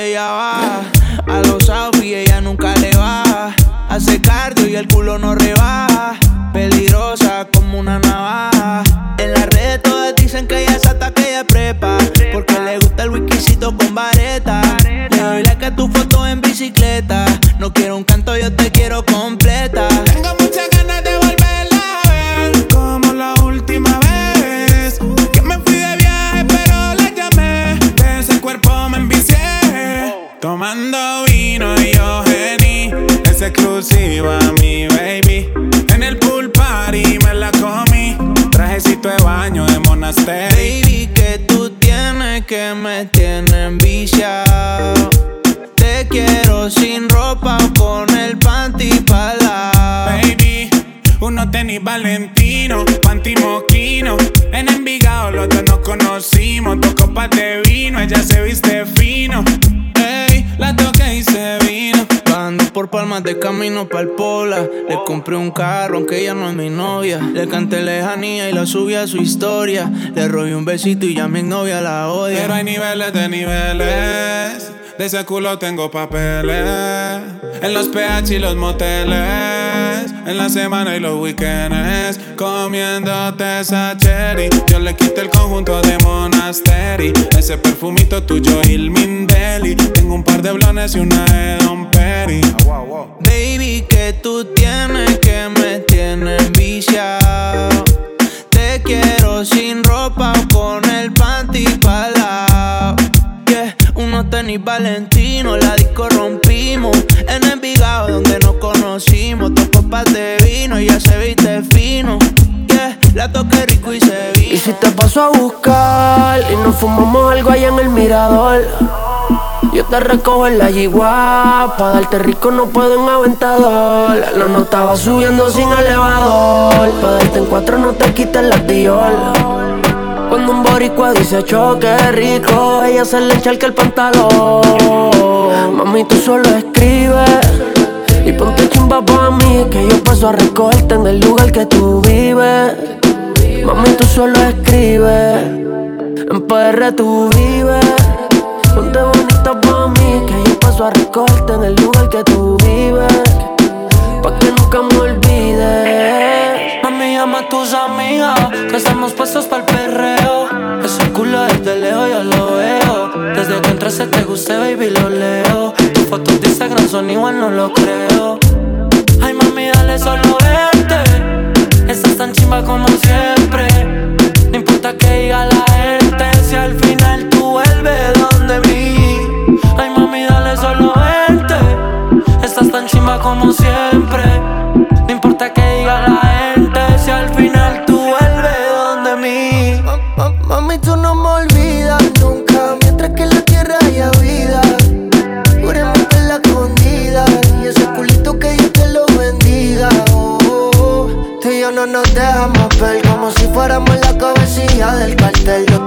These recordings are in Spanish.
Ducati y Le compré un carro, aunque ella no es mi novia. Le canté lejanía y la subí a su historia. Le robé un besito y ya mi novia la odia. Pero hay niveles de niveles. De ese culo tengo papeles. En los PH y los moteles. En la semana y los weekends. Comiéndote esa cherry. Yo le quité el conjunto de Monasteri. Ese perfumito tuyo, Ilmin Deli. Tengo un par de blones y una de Don Perry. Baby, que tú tienes que me tienes viciado. Te quiero sin ropa o con el panty para Unos tenis Valentino, la disco rompimos. En Envigado donde nos conocimos. Dos copas de vino, ya se viste fino. Yeah, la toqué rico y se vino. Y si te paso a buscar y nos fumamos algo allá en el mirador. Yo te recojo en la yigua, pa' darte rico no puedo en aventador. La nota va subiendo sin elevador, pa' darte en cuatro no te quites la Dior. Cuando un boricua dice choque rico, ella se le encharca el pantalón. Mami, tú solo escribes y ponte chimba pa' mí, que yo paso a recogerte en el lugar que tú vives. Mami, tú solo escribes, en PR tú vives. Ponte bonita pa' mí, que yo paso a recogerte en el lugar que tú vives. Pa' que nunca me olvides tus amigas Que estamos puestos para el perreo Ese culo desde lejos yo lo veo. Desde que entraste te gusté, baby, lo leo. Tus fotos de Instagram son igual, no lo creo. Ay, mami, dale solo verte. Estás tan chimba como siempre. No importa que diga la gente Si al final tú vuelves donde mí Ay, mami, dale solo verte. Estás tan chimba como siempre.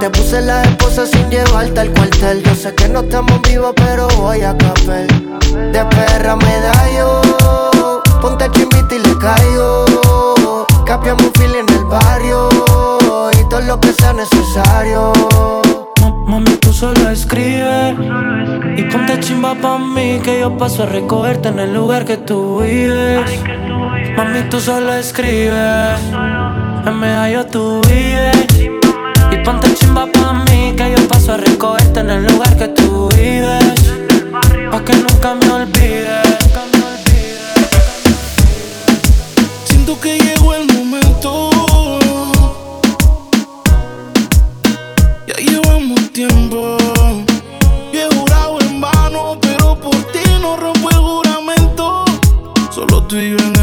Te puse la esposa sin llevarte al cuartel. Yo sé que no estamos vivos, pero voy a café. De perra me da yo. Ponte chimbita y le caigo. Capiamos un en el barrio. Y todo lo que sea necesario. Mami, tú solo escribes Y ponte chimba pa' mí Que yo paso a recogerte en el lugar que tú vives Mami, tú solo escribes En medio tú vives Ponte chimba pa' mí que yo paso a recogerte en el lugar que tú vives. Pa' que nunca me olvides. Siento que llegó el momento. Ya llevamos tiempo. Yo he jurado en vano, pero por ti no rompo el juramento. Solo tú y yo en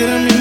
look at me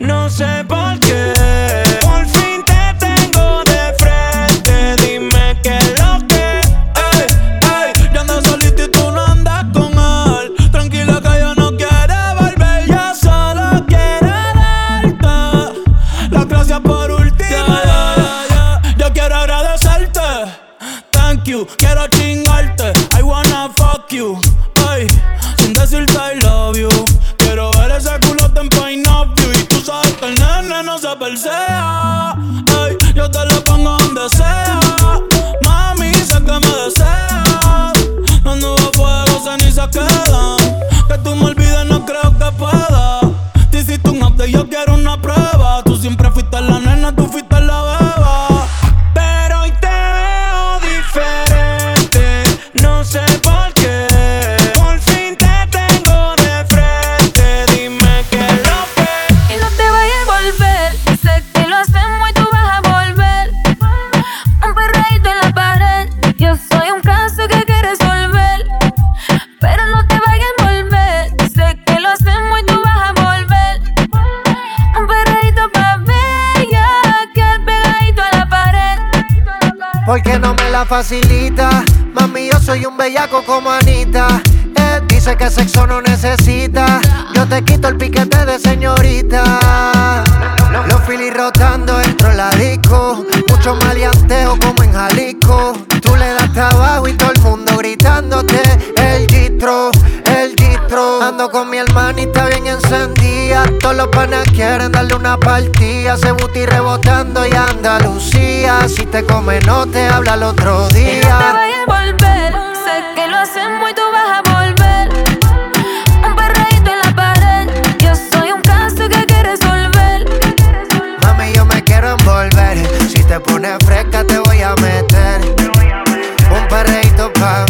No sé por Ando con mi hermanita bien encendida. Todos los panas quieren darle una partida. Se buti rebotando y Andalucía. Si te come, no te habla el otro día. Y no te vayas a volver. Sé que lo hacemos y tú vas a volver. Un perreíto en la pared. Yo soy un caso que hay que resolver. Mami, yo me quiero envolver. Si te pones fresca, te voy a meter. Un perreíto pa'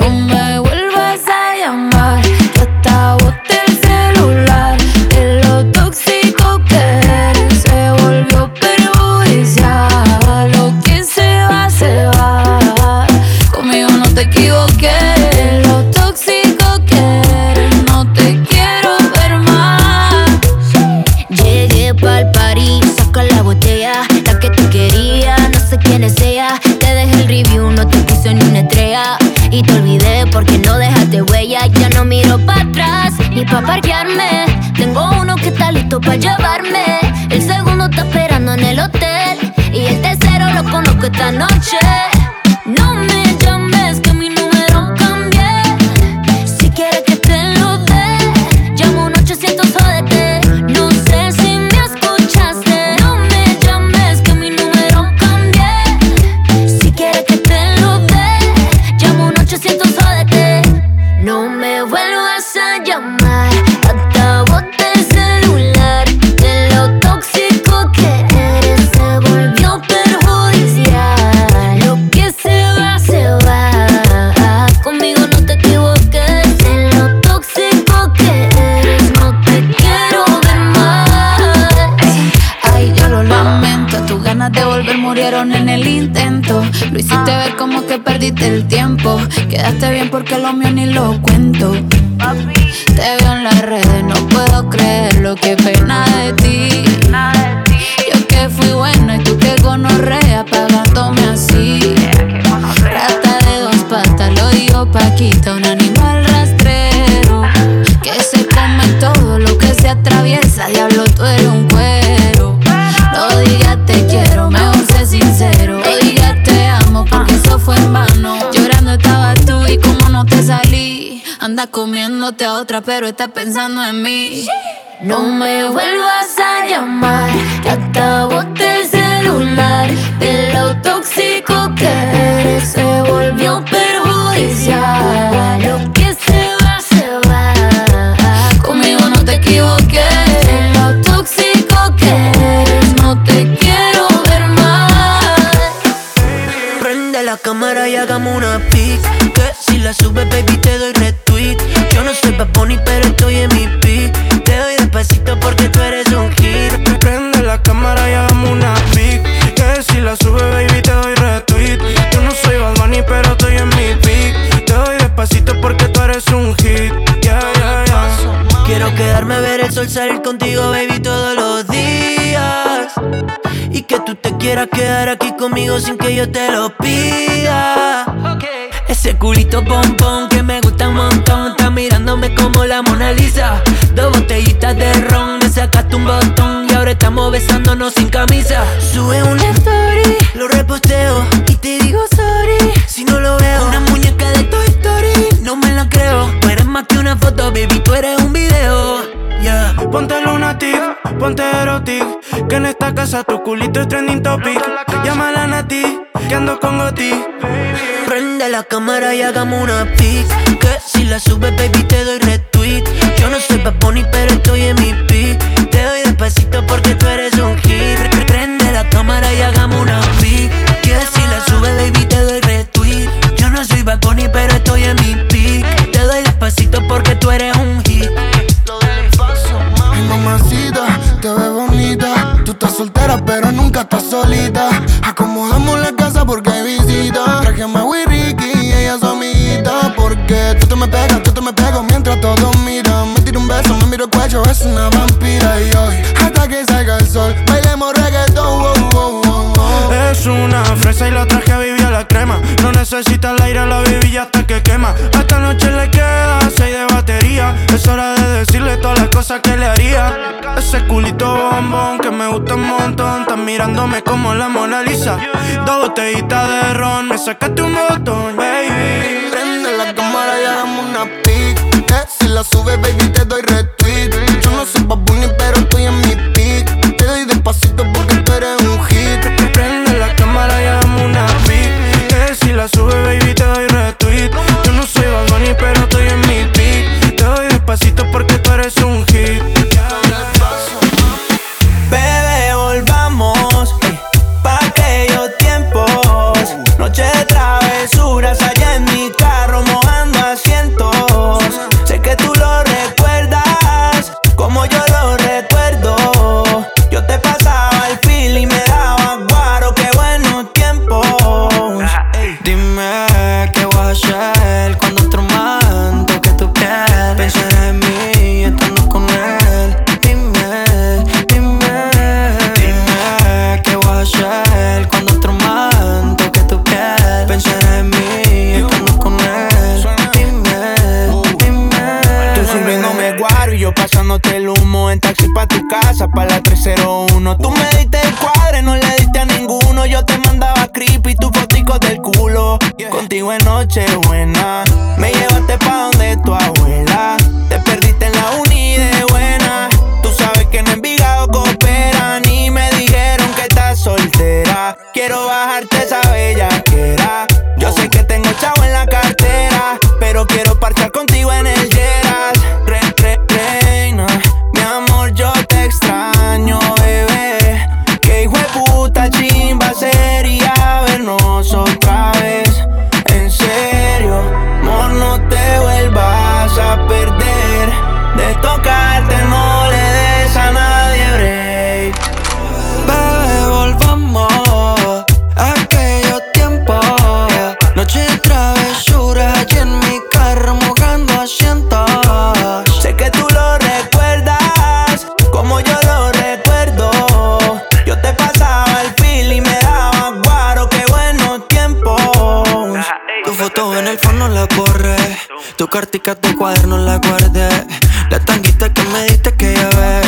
portaste bien porque lo mío ni lo cuento. Papi. Te veo en las redes, no puedo creer lo que pena de ti pero está pensando en mí. No me vuelvas a llamar, que acabo el celular. De lo tóxico que eres se volvió perjudicial. Lo que se va, se va. Conmigo no te equivoqué. De lo tóxico que eres, no te quiero ver más. Prende la cámara y hagamos una pic. Que si la subes, baby, Bad Bunny, pero estoy en mi pic. Te doy despacito porque tú eres un hit. Prende la cámara y hagamos una pic. Que si la sube, baby, te doy retweet. Yo no soy Bad Bunny, pero estoy en mi pic. Te doy despacito porque tú eres un hit. Yeah, yeah, yeah. Quiero quedarme a ver el sol salir contigo, baby, todos los días. Y que tú te quieras quedar aquí conmigo sin que yo te lo pida. Ese culito pompón que me gusta un montón. Está mirándome como la Mona Lisa. Dos botellitas de ron, me sacaste un botón. Y ahora estamos besándonos sin camisa. Sube una story, lo reposteo. Y te digo sorry si no lo veo. Una muñeca de Toy Story, no me la creo. Tú eres más que una foto, baby, tú eres un video. Yeah. Ponte lunatic, ponte erotic Que en esta casa tu culito es trending topic Llámala a Nati, con Prende la cámara y hagamos una pic. Que si la subes, baby, te doy retweet. Yo no soy Bad Bunny, pero estoy en mi pic. Te doy despacito porque tú eres un hit. Prende la cámara y hagamos una pic. Que si la subes, baby, te doy retweet. Yo no soy Bad Bunny, pero estoy en mi pic. Te doy despacito porque tú eres un hit. Ay, mamacita, te ves bonita. Tú estás soltera, pero nunca estás solita. Acomodamos la cuello, es una vampira. Y hoy, hasta que salga el sol, bailemos reggaetón. wow, wow, wow, wow. Es una fresa y la traje a vivir a la crema No necesita el aire, la viví hasta que quema Esta noche le queda seis de batería Es hora de decirle todas las cosas que le haría Ese culito bombón que me gusta un montón Estás mirándome como la Mona Lisa Dos botellitas de ron, me sacaste un botón, baby Prende la cámara y hagamos una pic. Que si la subes, baby, te doy retweet. No soy Bad Bunny, pero estoy en mi no la borré. Tu cartica, tu cuaderno la guardé. La tanguita que me diste que ya.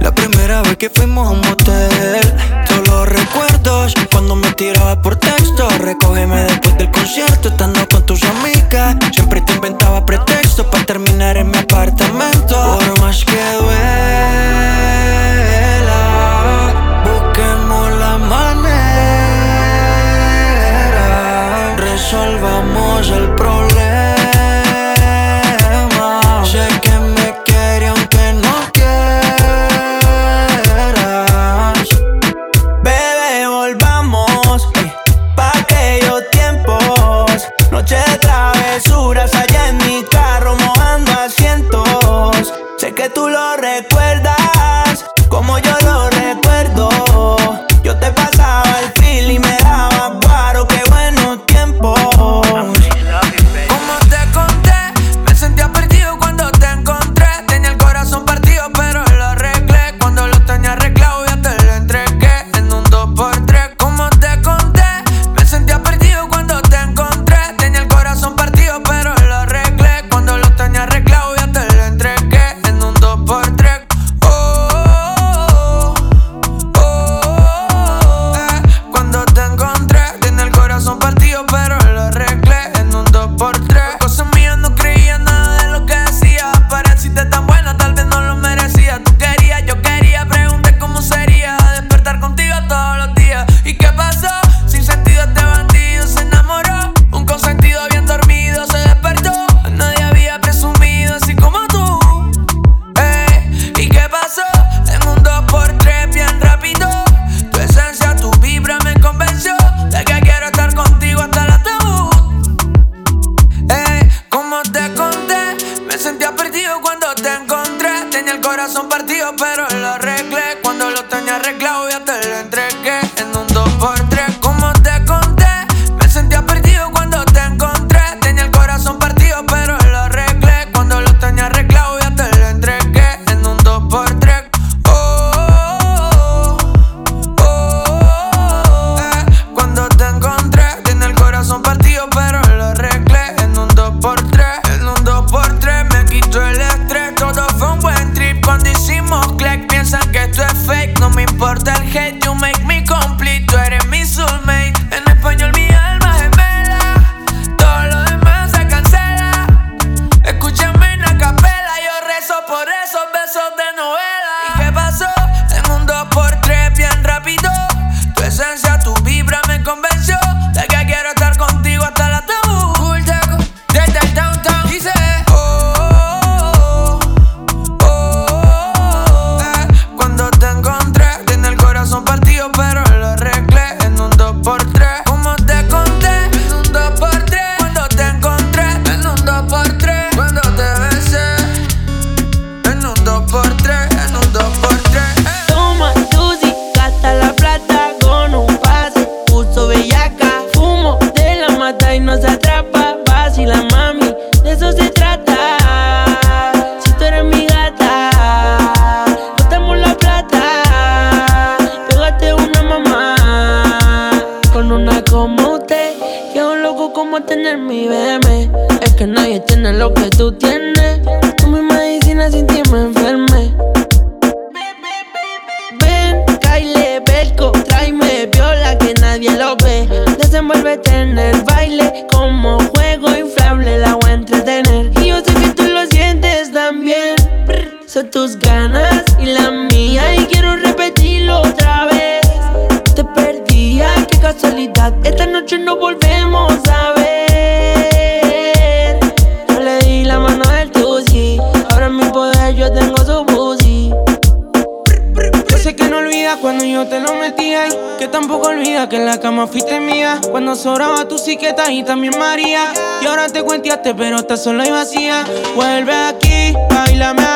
La primera vez que fuimos a un motel. Todos los recuerdos cuando me tiraba por texto. Recógeme después del concierto, estando con tus amigas. Siempre te inventaba pretextos para terminar en mi apartamento. Por más que duele. también María. Y ahora te cuenteaste, pero estás sola y vacía. Vuelve aquí, bailame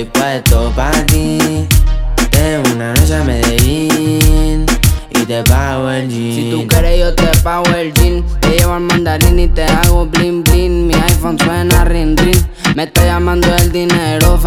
estoy puesto para ti. Tengo una noche a Medellín y te pago el jean. Si tú quieres, yo te pago el jean. Te llevo al mandarín y te hago bling bling. Mi iPhone suena ring ring. Me estoy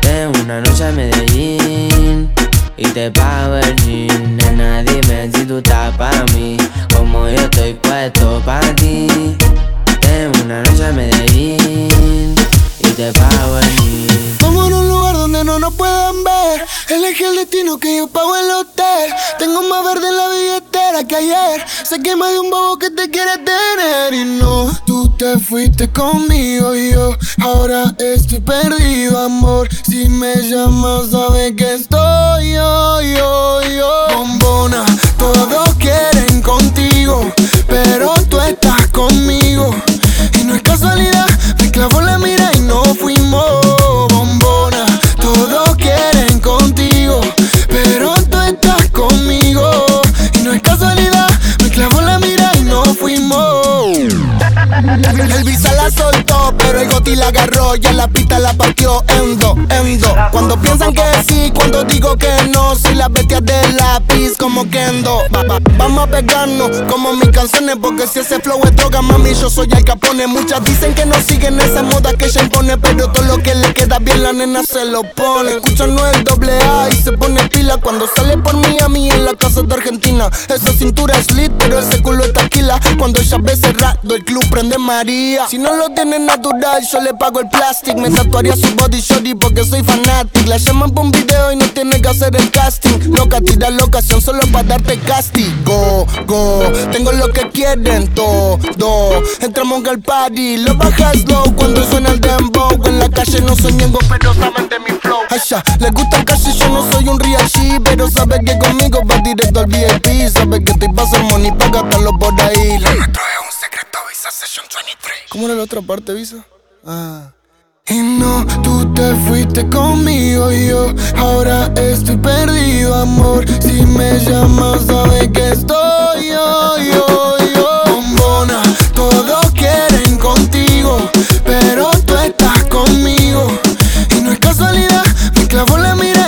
Tengo una noche a Medellín y te pago el jean. Nena, dime si tú estás para mí, como yo estoy puesto para ti. Una noche a Medellín y te pago el Vamos a un lugar donde no nos puedan ver. Elige el destino que yo pago el hotel. Tengo más verde en la billetera que ayer. Sé que más de un bobo que te quiere tener. Y no, tú te fuiste conmigo y yo ahora estoy perdido, amor. Si me llamas, sabes que estoy yo, yo, yo. Bombona, todos quieren contigo, pero tú estás conmigo. Y no es casualidad, me clavo la mira y no fuimos bombona. El visa la soltó, pero el goti la agarró y en la pista la partió en dos, en dos. Cuando piensan que sí, cuando digo que no, si las bestias de lápiz como Kendo. vamos a pegarnos como mis canciones, porque si ese flow es droga, mami, yo soy el capone. Muchas dicen que no siguen esa moda que ella impone, pero todo lo que le queda bien la nena se lo pone. Escuchan no el doble A y se pone pila cuando sale por mí a mí en la casa de Argentina. Esa cintura es lit, pero ese culo está taquila. Cuando ella ve cerrado, el club prende Si no lo tiene natural, yo le pago el plastic. Me tatuaría su body shorty porque soy fanatic. La llaman por un video y no tiene que hacer el casting. Loca, tira la ocasión solo para darte castigo. Go, tengo lo que quieren todo. Entramos al party, lo bajas low cuando suena el dembow. En la calle no soy ñengo, pero saben de mi flow. Asha, les gusta el cash yo no soy un real G, pero sabe que conmigo va directo al VIP. Sabe que estoy pasando money para gastarlo por ahí. Nuestro es un secreto ¿Cómo era la otra parte, Visa? Ah. Y no, tú te fuiste conmigo y yo ahora estoy perdido, amor. Si me llamas, sabes que estoy yo, yo, yo. Bombona, todos quieren contigo, pero tú estás conmigo. Y no es casualidad, me clavo la mirada.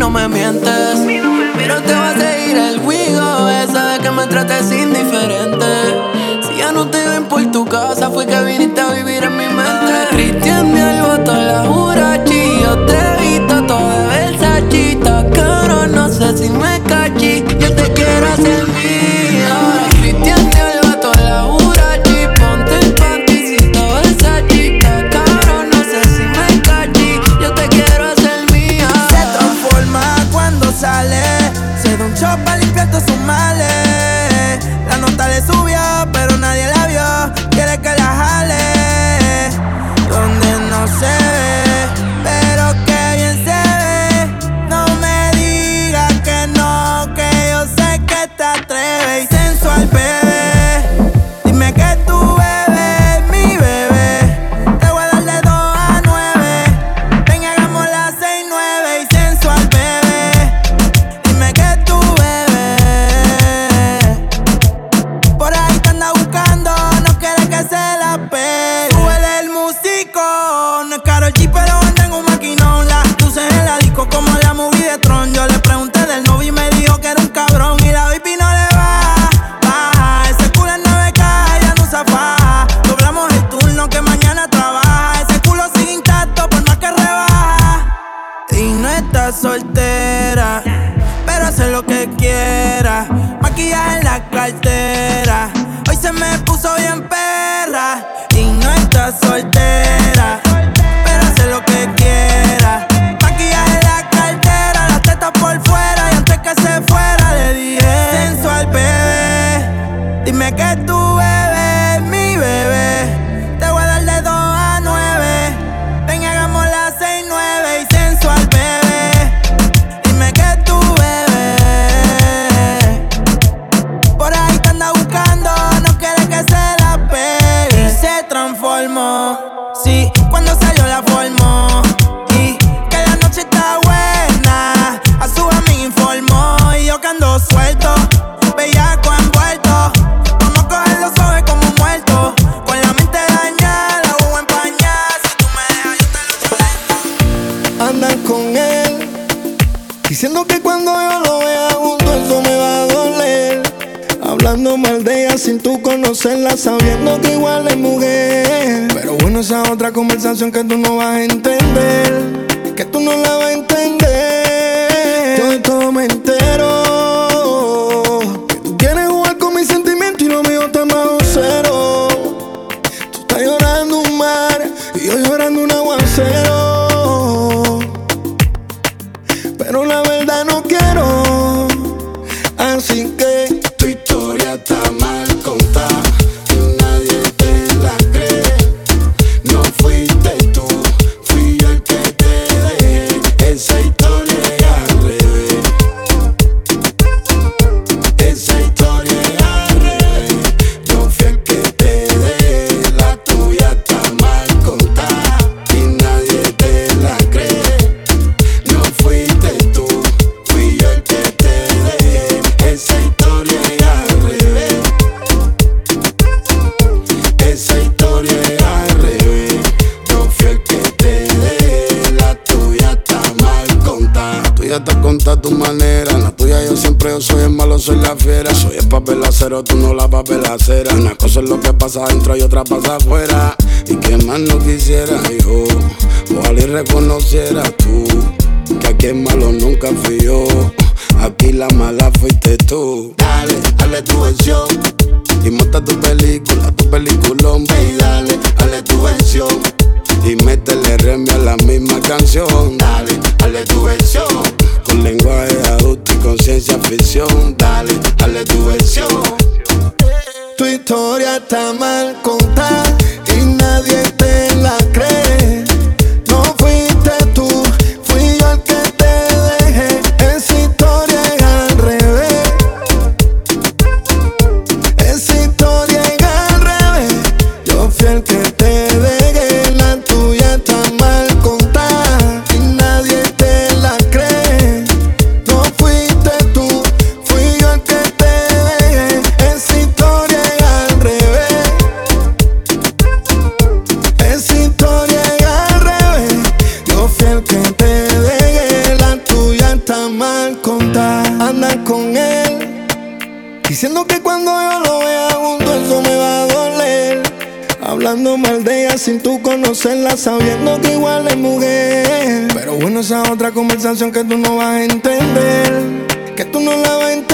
no me mientes. Pero te vas a seguir el juego esa de que me trates indiferente. Si ya no te ven por tu casa, fue que viniste a vivir en mi mente. soltera, pero hace lo que quiera. Maquillaje en la cartera, hoy se me puso bien perra y no está soltera. Conversación que tú no vas a entender, acero, tú no la papel acera. Una cosa es lo que pasa adentro y otra pasa afuera. Y que más no quisiera yo. Ojalá y reconociera tú. Que aquí el malo nunca fui yo. Aquí la mala fuiste tú. Dale, dale tu versión. Y monta tu película, tu peliculón, ve y dale, dale tu versión. Y métele remia a la misma canción. Dale, dale tu versión. Con lenguaje adulto y conciencia ficción. Dale, dale tu versión. Tu historia está mal contada y nadie conocerla Sabiendo que igual es mujer. Pero bueno, esa otra conversación que tú no vas a entender Que tú no la vas a entender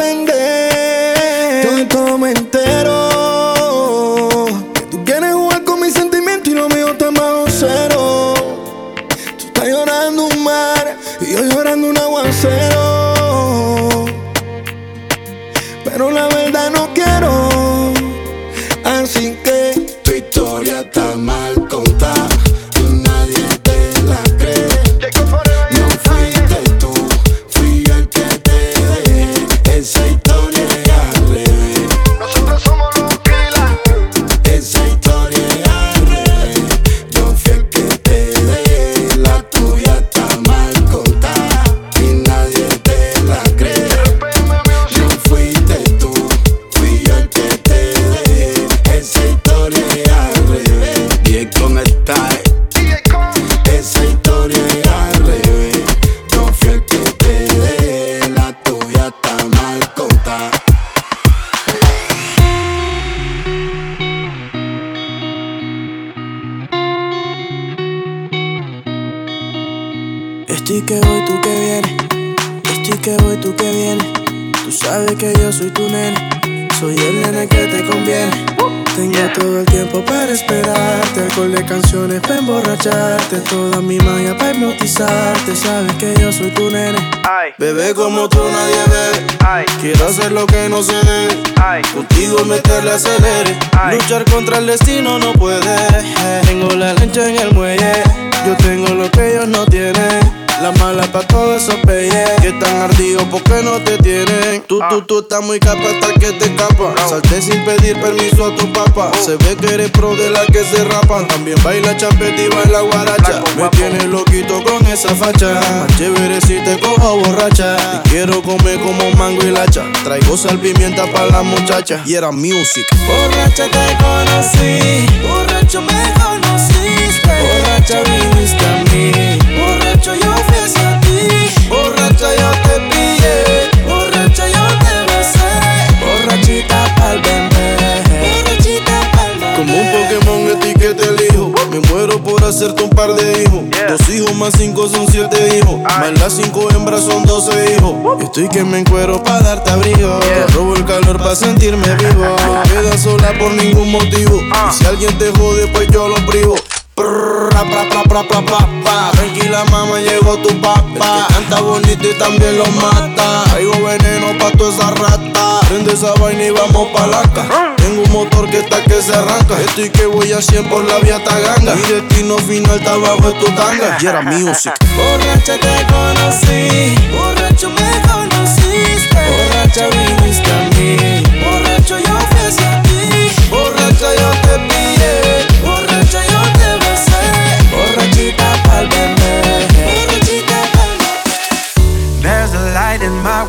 Estoy que voy, tú que vienes. Tú sabes que yo soy tu nene. Soy el nene que te conviene. Tengo todo el tiempo para esperarte. Alcohol de canciones para emborracharte. Toda mi magia para hipnotizarte. Sabes que yo soy tu nene. Bebé como tú nadie ve. Quiero hacer lo que no se debe. Contigo meterle acelere. Luchar contra el destino no puede. Tengo la lancha en el muelle. Yo tengo lo que ellos no tienen. La mala pa' todos esos peyes Que están ardidos porque no te tienen Tú, tú, tú estás muy capa hasta que te escapas. Salté sin pedir permiso a tu papá. Se ve que eres pro de la que se rapan. También baila champeta y baila guaracha. Me tienes loquito con esa facha. Más chévere si te cojo borracha. Y quiero comer como mango y lacha. Traigo sal pimienta para la muchacha. Y era music. Borracha te conocí. Borracho me conociste. Borracha viniste hacerte un par de hijos. Dos hijos más cinco son siete hijos. Ay. Más las cinco hembras son doce hijos. Estoy que me encuero para darte abrigo. Yeah. Te robo el calor para sentirme vivo. No quedas sola por ningún motivo. Ah. Y si alguien te jode, pues yo lo privo. Tranquila mamá, llegó tu papá. Canta bonito y también lo mata. Traigo veneno pa' toda esa rata. Prende esa vaina y vamos pa' la Tengo un motor que está que se arranca. Estoy que voy a 100 por la vía taganga. Mi destino final está bajo tu tanga. Y era music. Borracha te conocí. Borracho me conociste. Borracha viniste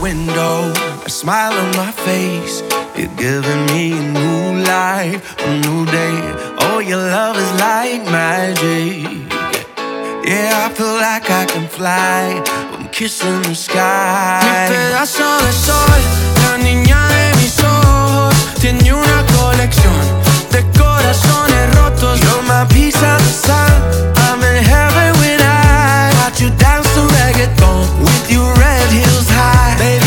window, a smile on my face. You're giving me a new life, a new day. Oh, your love is like magic. Yeah, I feel like I can fly. I'm kissing the sky. Mi pedazo de sol, la niña de mis ojos, tiene una colección de corazones rotos. You're my piece of the sun. I'm in heaven when I watch you dance to reggaeton Heels high, baby.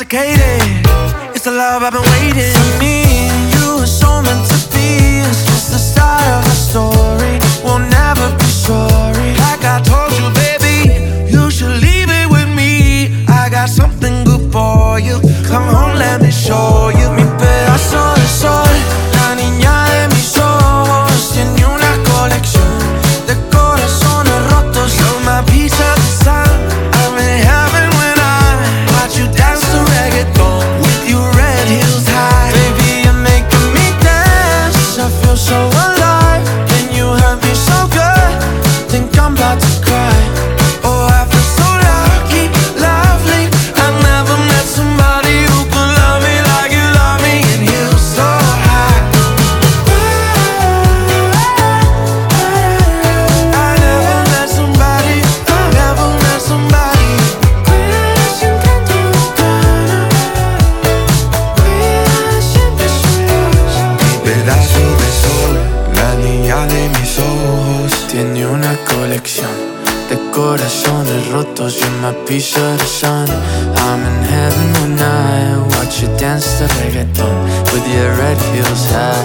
Intoxicated. It's the love I've been waiting. For me and you are so meant to be. It's just the start of a story. We'll never be sorry. Like I told you, baby, you should leave it with me. I got something good for you. here it feels high.